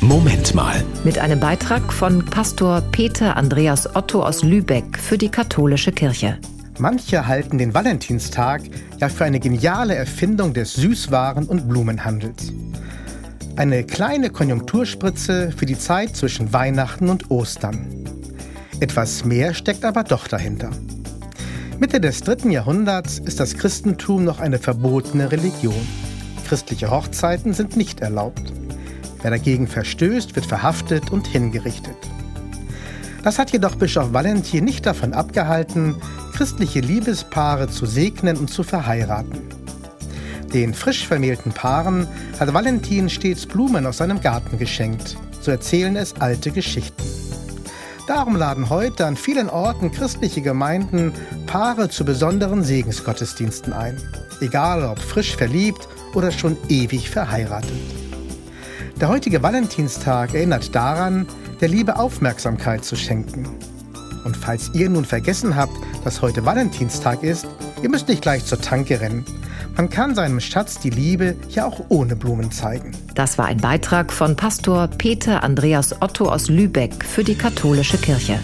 Moment mal. Mit einem Beitrag von Pastor Peter Andreas Otto aus Lübeck für die katholische Kirche. Manche halten den Valentinstag ja für eine geniale Erfindung des Süßwaren- und Blumenhandels. Eine kleine Konjunkturspritze für die Zeit zwischen Weihnachten und Ostern. Etwas mehr steckt aber doch dahinter. Mitte des dritten Jahrhunderts ist das Christentum noch eine verbotene Religion. Christliche Hochzeiten sind nicht erlaubt. Wer dagegen verstößt, wird verhaftet und hingerichtet. Das hat jedoch Bischof Valentin nicht davon abgehalten, christliche Liebespaare zu segnen und zu verheiraten. Den frisch vermählten Paaren hat Valentin stets Blumen aus seinem Garten geschenkt. So erzählen es alte Geschichten. Darum laden heute an vielen Orten christliche Gemeinden Paare zu besonderen Segensgottesdiensten ein. Egal ob frisch verliebt oder schon ewig verheiratet. Der heutige Valentinstag erinnert daran, der Liebe Aufmerksamkeit zu schenken. Und falls ihr nun vergessen habt, dass heute Valentinstag ist, ihr müsst nicht gleich zur Tanke rennen. Man kann seinem Schatz die Liebe ja auch ohne Blumen zeigen. Das war ein Beitrag von Pastor Peter Andreas Otto aus Lübeck für die katholische Kirche.